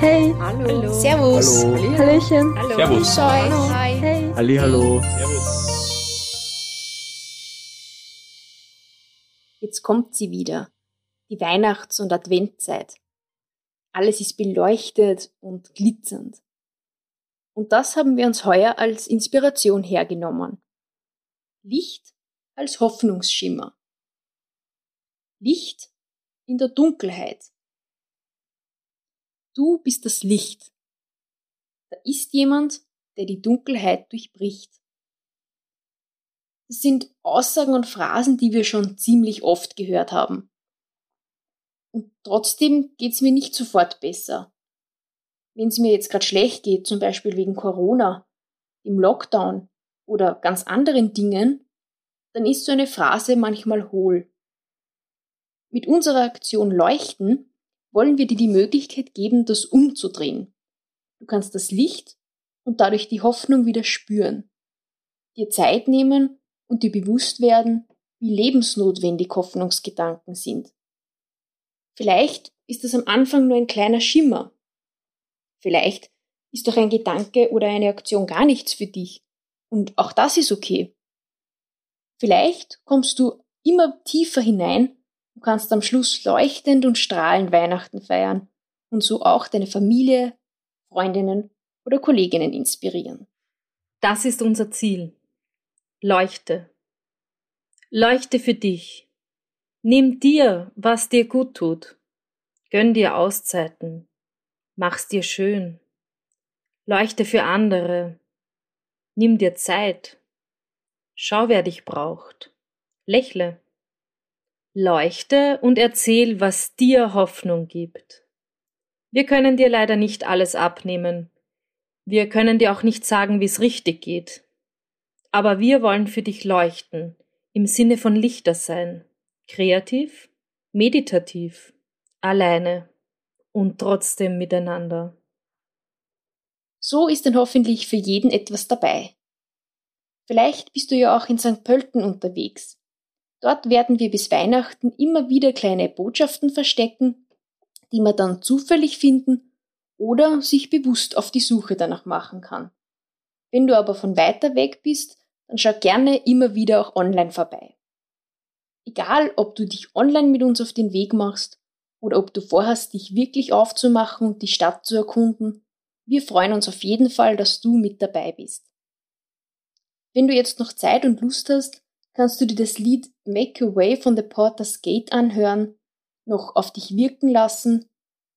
Hey. Hallo. Servus. Hallo. Hallöchen. Hallo. Servus. Hallo. Hi. Hey. Ali, hallo. Jetzt kommt sie wieder. Die Weihnachts- und Adventzeit. Alles ist beleuchtet und glitzernd. Und das haben wir uns heuer als Inspiration hergenommen. Licht als Hoffnungsschimmer. Licht in der Dunkelheit. Du bist das Licht. Da ist jemand, der die Dunkelheit durchbricht. Das sind Aussagen und Phrasen, die wir schon ziemlich oft gehört haben. Und trotzdem geht's mir nicht sofort besser. Wenn es mir jetzt gerade schlecht geht, zum Beispiel wegen Corona, im Lockdown oder ganz anderen Dingen, dann ist so eine Phrase manchmal hohl. Mit unserer Aktion Leuchten wollen wir dir die Möglichkeit geben, das umzudrehen. Du kannst das Licht und dadurch die Hoffnung wieder spüren. Dir Zeit nehmen und dir bewusst werden, wie lebensnotwendig Hoffnungsgedanken sind. Vielleicht ist das am Anfang nur ein kleiner Schimmer. Vielleicht ist doch ein Gedanke oder eine Aktion gar nichts für dich. Und auch das ist okay. Vielleicht kommst du immer tiefer hinein und kannst am Schluss leuchtend und strahlend Weihnachten feiern und so auch deine Familie, Freundinnen oder Kolleginnen inspirieren. Das ist unser Ziel. Leuchte. Leuchte für dich. Nimm dir, was dir gut tut. Gönn dir Auszeiten. Mach's dir schön. Leuchte für andere. Nimm dir Zeit. Schau, wer dich braucht. Lächle. Leuchte und erzähl, was dir Hoffnung gibt. Wir können dir leider nicht alles abnehmen. Wir können dir auch nicht sagen, wie es richtig geht. Aber wir wollen für dich leuchten, im Sinne von Lichter sein. Kreativ, meditativ, alleine und trotzdem miteinander. So ist denn hoffentlich für jeden etwas dabei. Vielleicht bist du ja auch in St. Pölten unterwegs. Dort werden wir bis Weihnachten immer wieder kleine Botschaften verstecken, die man dann zufällig finden oder sich bewusst auf die Suche danach machen kann. Wenn du aber von weiter weg bist, dann schau gerne immer wieder auch online vorbei. Egal, ob du dich online mit uns auf den Weg machst oder ob du vorhast, dich wirklich aufzumachen und die Stadt zu erkunden, wir freuen uns auf jeden Fall, dass du mit dabei bist. Wenn du jetzt noch Zeit und Lust hast, kannst du dir das Lied Make a Way von The Porter's Gate anhören, noch auf dich wirken lassen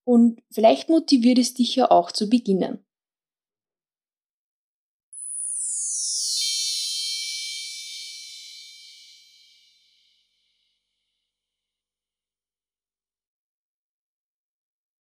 und vielleicht motiviert es dich ja auch zu beginnen.